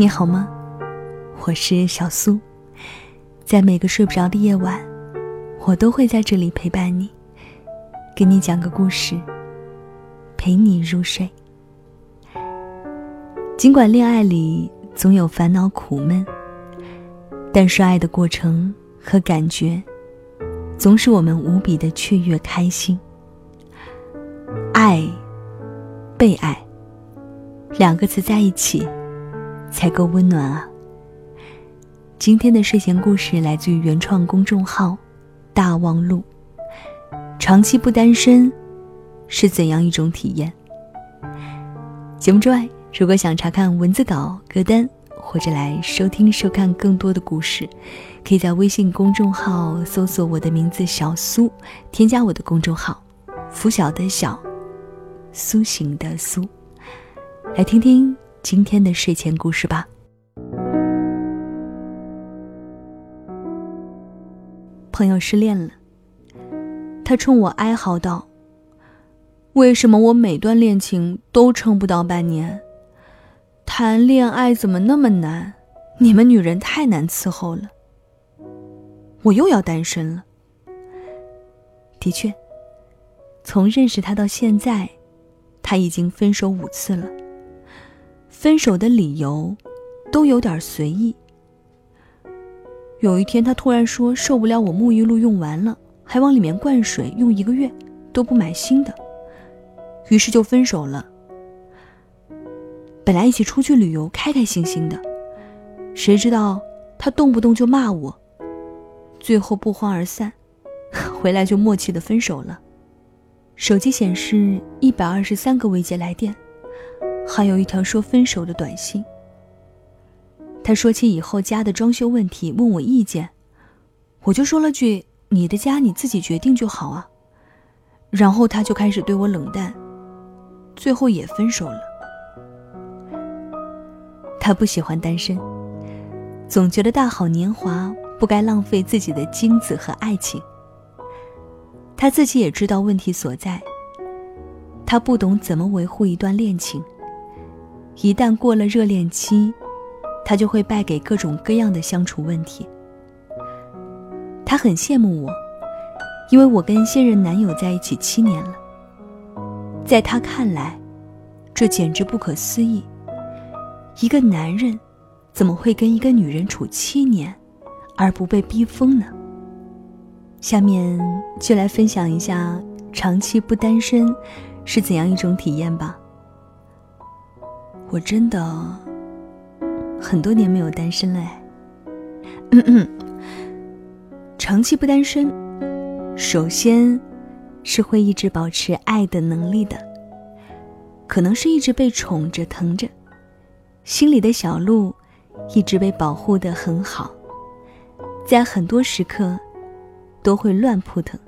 你好吗？我是小苏，在每个睡不着的夜晚，我都会在这里陪伴你，给你讲个故事，陪你入睡。尽管恋爱里总有烦恼苦闷，但是爱的过程和感觉，总使我们无比的雀跃开心。爱，被爱，两个字在一起。才够温暖啊！今天的睡前故事来自于原创公众号“大望路”。长期不单身是怎样一种体验？节目之外，如果想查看文字稿、歌单，或者来收听、收看更多的故事，可以在微信公众号搜索我的名字“小苏”，添加我的公众号“拂晓的小，苏醒的苏”，来听听。今天的睡前故事吧。朋友失恋了，他冲我哀嚎道：“为什么我每段恋情都撑不到半年？谈恋爱怎么那么难？你们女人太难伺候了。我又要单身了。”的确，从认识他到现在，他已经分手五次了。分手的理由都有点随意。有一天，他突然说受不了我沐浴露用完了，还往里面灌水，用一个月都不买新的，于是就分手了。本来一起出去旅游，开开心心的，谁知道他动不动就骂我，最后不欢而散，回来就默契的分手了。手机显示一百二十三个未接来电。还有一条说分手的短信。他说起以后家的装修问题，问我意见，我就说了句：“你的家你自己决定就好啊。”然后他就开始对我冷淡，最后也分手了。他不喜欢单身，总觉得大好年华不该浪费自己的精子和爱情。他自己也知道问题所在，他不懂怎么维护一段恋情。一旦过了热恋期，他就会败给各种各样的相处问题。他很羡慕我，因为我跟现任男友在一起七年了。在他看来，这简直不可思议。一个男人怎么会跟一个女人处七年，而不被逼疯呢？下面就来分享一下长期不单身是怎样一种体验吧。我真的很多年没有单身了哎。嗯嗯，长期不单身，首先是会一直保持爱的能力的，可能是一直被宠着疼着，心里的小鹿一直被保护的很好，在很多时刻都会乱扑腾。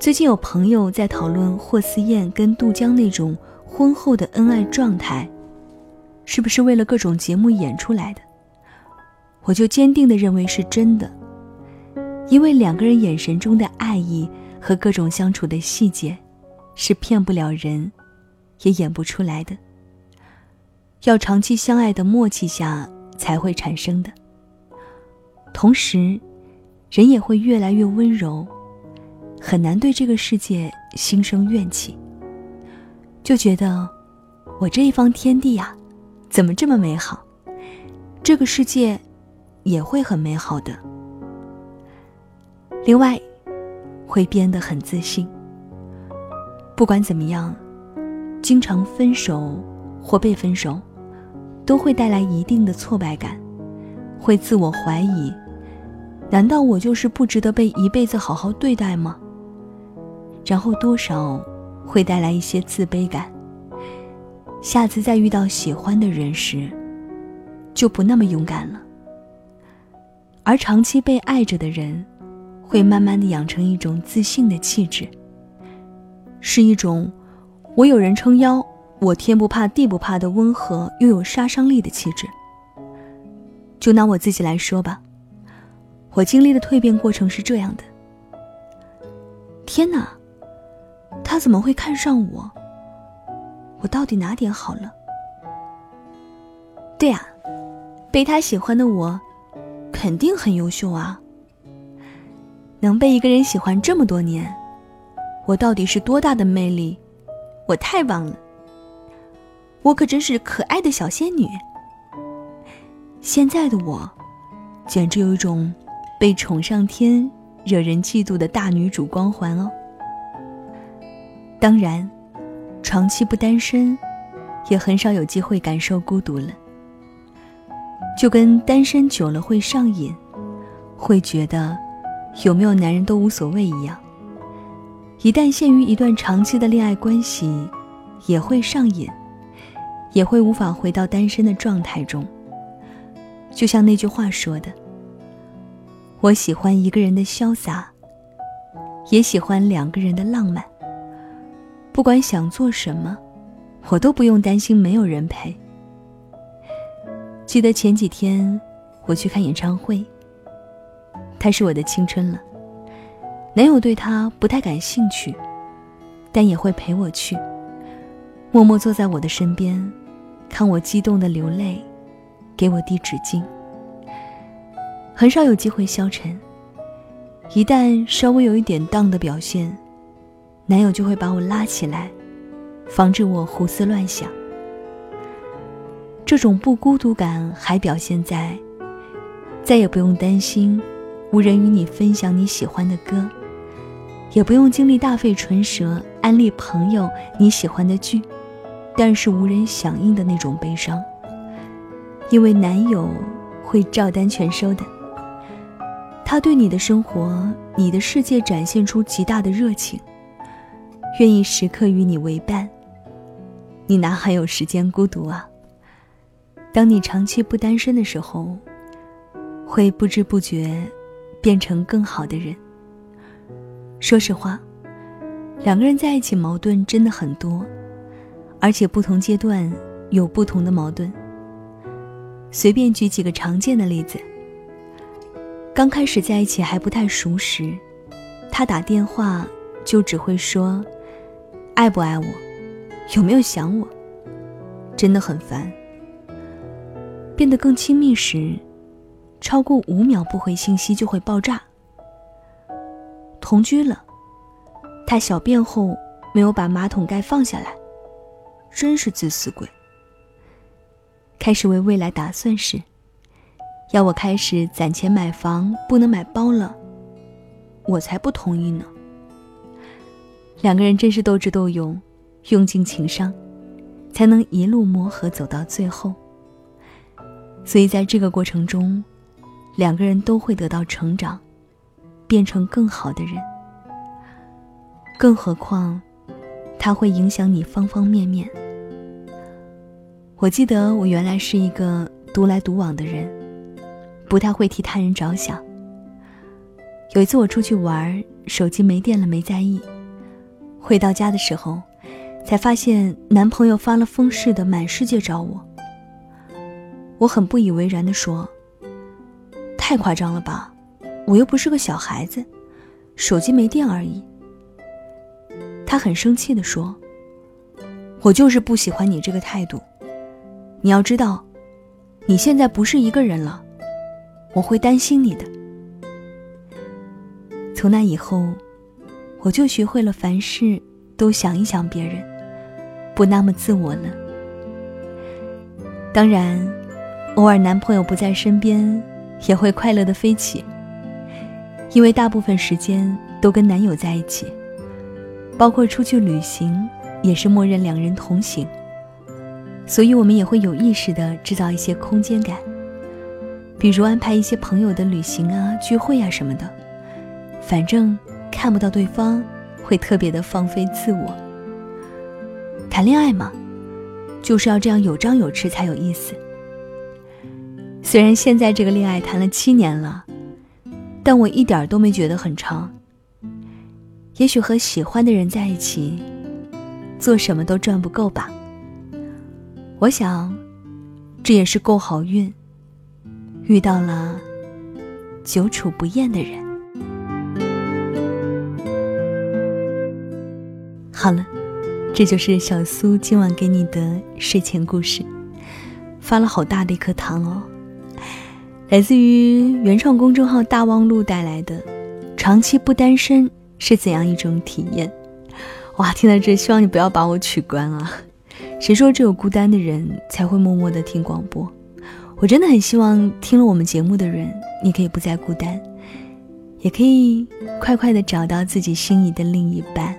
最近有朋友在讨论霍思燕跟杜江那种。婚后的恩爱状态，是不是为了各种节目演出来的？我就坚定的认为是真的，因为两个人眼神中的爱意和各种相处的细节，是骗不了人，也演不出来的。要长期相爱的默契下才会产生的。同时，人也会越来越温柔，很难对这个世界心生怨气。就觉得，我这一方天地呀，怎么这么美好？这个世界也会很美好的。另外，会变得很自信。不管怎么样，经常分手或被分手，都会带来一定的挫败感，会自我怀疑：难道我就是不值得被一辈子好好对待吗？然后多少。会带来一些自卑感。下次再遇到喜欢的人时，就不那么勇敢了。而长期被爱着的人，会慢慢的养成一种自信的气质，是一种我有人撑腰，我天不怕地不怕的温和又有杀伤力的气质。就拿我自己来说吧，我经历的蜕变过程是这样的。天哪！他怎么会看上我？我到底哪点好了？对啊，被他喜欢的我，肯定很优秀啊。能被一个人喜欢这么多年，我到底是多大的魅力？我太棒了！我可真是可爱的小仙女。现在的我，简直有一种被宠上天、惹人嫉妒的大女主光环哦。当然，长期不单身，也很少有机会感受孤独了。就跟单身久了会上瘾，会觉得有没有男人都无所谓一样。一旦陷于一段长期的恋爱关系，也会上瘾，也会无法回到单身的状态中。就像那句话说的：“我喜欢一个人的潇洒，也喜欢两个人的浪漫。不管想做什么，我都不用担心没有人陪。”记得前几天我去看演唱会，他是我的青春了。男友对他不太感兴趣，但也会陪我去，默默坐在我的身边，看我激动的流泪。给我递纸巾。很少有机会消沉，一旦稍微有一点荡的表现，男友就会把我拉起来，防止我胡思乱想。这种不孤独感还表现在，再也不用担心无人与你分享你喜欢的歌，也不用经历大费唇舌安利朋友你喜欢的剧，但是无人响应的那种悲伤。因为男友会照单全收的，他对你的生活、你的世界展现出极大的热情，愿意时刻与你为伴。你哪还有时间孤独啊？当你长期不单身的时候，会不知不觉变成更好的人。说实话，两个人在一起矛盾真的很多，而且不同阶段有不同的矛盾。随便举几个常见的例子。刚开始在一起还不太熟时，他打电话就只会说：“爱不爱我？有没有想我？”真的很烦。变得更亲密时，超过五秒不回信息就会爆炸。同居了，他小便后没有把马桶盖放下来，真是自私鬼。开始为未来打算时，要我开始攒钱买房，不能买包了，我才不同意呢。两个人真是斗智斗勇，用尽情商，才能一路磨合走到最后。所以在这个过程中，两个人都会得到成长，变成更好的人。更何况，它会影响你方方面面。我记得我原来是一个独来独往的人，不太会替他人着想。有一次我出去玩，手机没电了，没在意。回到家的时候，才发现男朋友发了疯似的满世界找我。我很不以为然地说：“太夸张了吧，我又不是个小孩子，手机没电而已。”他很生气地说：“我就是不喜欢你这个态度。”你要知道，你现在不是一个人了，我会担心你的。从那以后，我就学会了凡事都想一想别人，不那么自我了。当然，偶尔男朋友不在身边，也会快乐的飞起，因为大部分时间都跟男友在一起，包括出去旅行，也是默认两人同行。所以，我们也会有意识地制造一些空间感，比如安排一些朋友的旅行啊、聚会啊什么的。反正看不到对方，会特别的放飞自我。谈恋爱嘛，就是要这样有张有弛才有意思。虽然现在这个恋爱谈了七年了，但我一点都没觉得很长。也许和喜欢的人在一起，做什么都赚不够吧。我想，这也是够好运，遇到了久处不厌的人。好了，这就是小苏今晚给你的睡前故事。发了好大的一颗糖哦，来自于原创公众号大望路带来的“长期不单身是怎样一种体验”。哇，听到这，希望你不要把我取关啊！谁说只有孤单的人才会默默的听广播？我真的很希望听了我们节目的人，你可以不再孤单，也可以快快的找到自己心仪的另一半。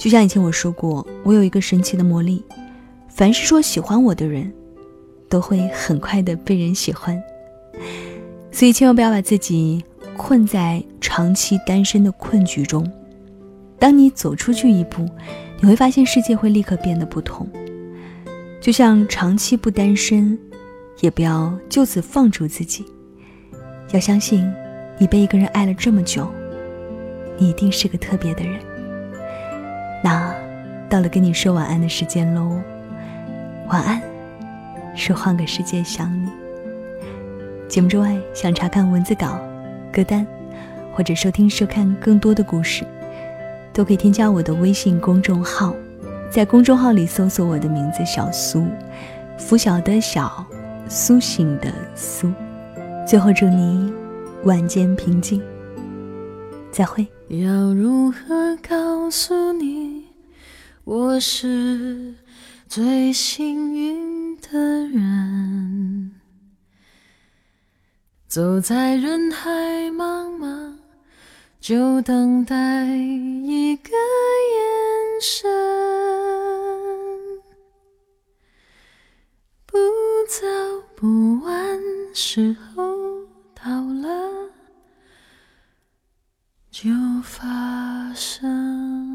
就像以前我说过，我有一个神奇的魔力，凡是说喜欢我的人，都会很快的被人喜欢。所以千万不要把自己困在长期单身的困局中。当你走出去一步，你会发现世界会立刻变得不同。就像长期不单身。也不要就此放逐自己，要相信，你被一个人爱了这么久，你一定是个特别的人。那，到了跟你说晚安的时间喽，晚安，说换个世界想你。节目之外，想查看文字稿、歌单，或者收听收看更多的故事，都可以添加我的微信公众号，在公众号里搜索我的名字小苏，拂晓的晓。苏醒的苏，最后祝你晚间平静。再会。要如何告诉你，我是最幸运的人？走在人海茫茫，就等待一个眼神。不早不晚，时候到了，就发生。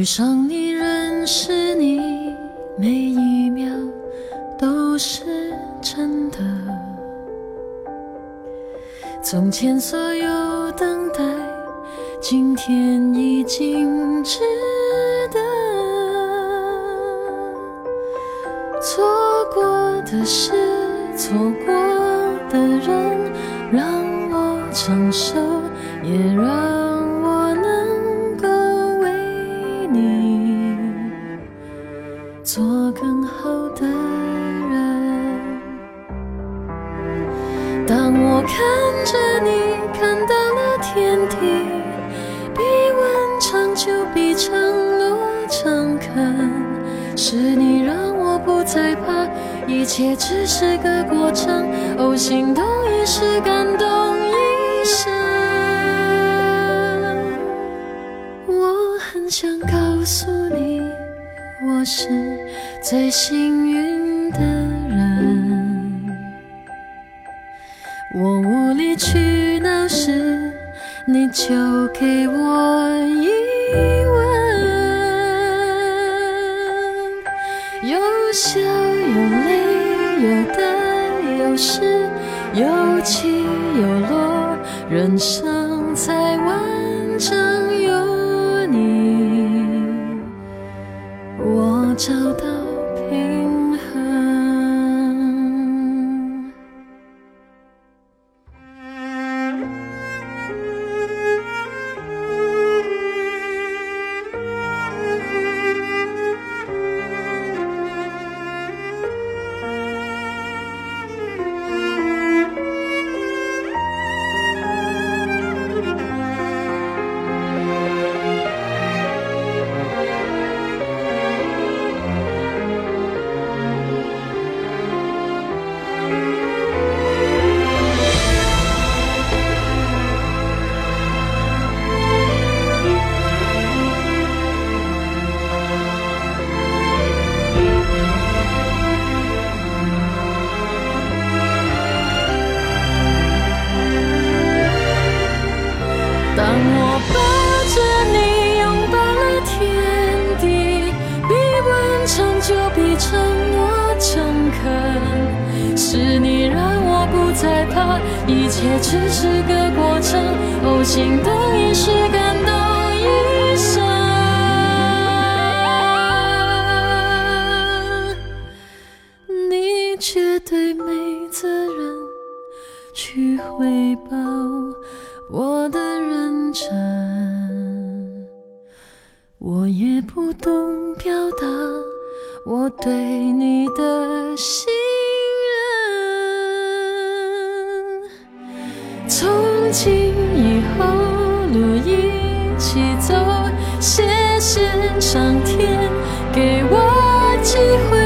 遇上你，认识你，每一秒都是真的。从前所有等待，今天已经值得。错过的事，错过的人，让我承受，也让。让我不再怕，一切只是个过程。哦，心动一时，感动一生。我很想告诉你，我是。最幸运的人，我无理取闹时，你就给我是，有起有落，人生才完整。一切只是个过程。哦，心动也是感动一生。你绝对没责任去回报我的认真，我也不懂表达我对你的心情以后，路一起走，谢谢上天给我机会，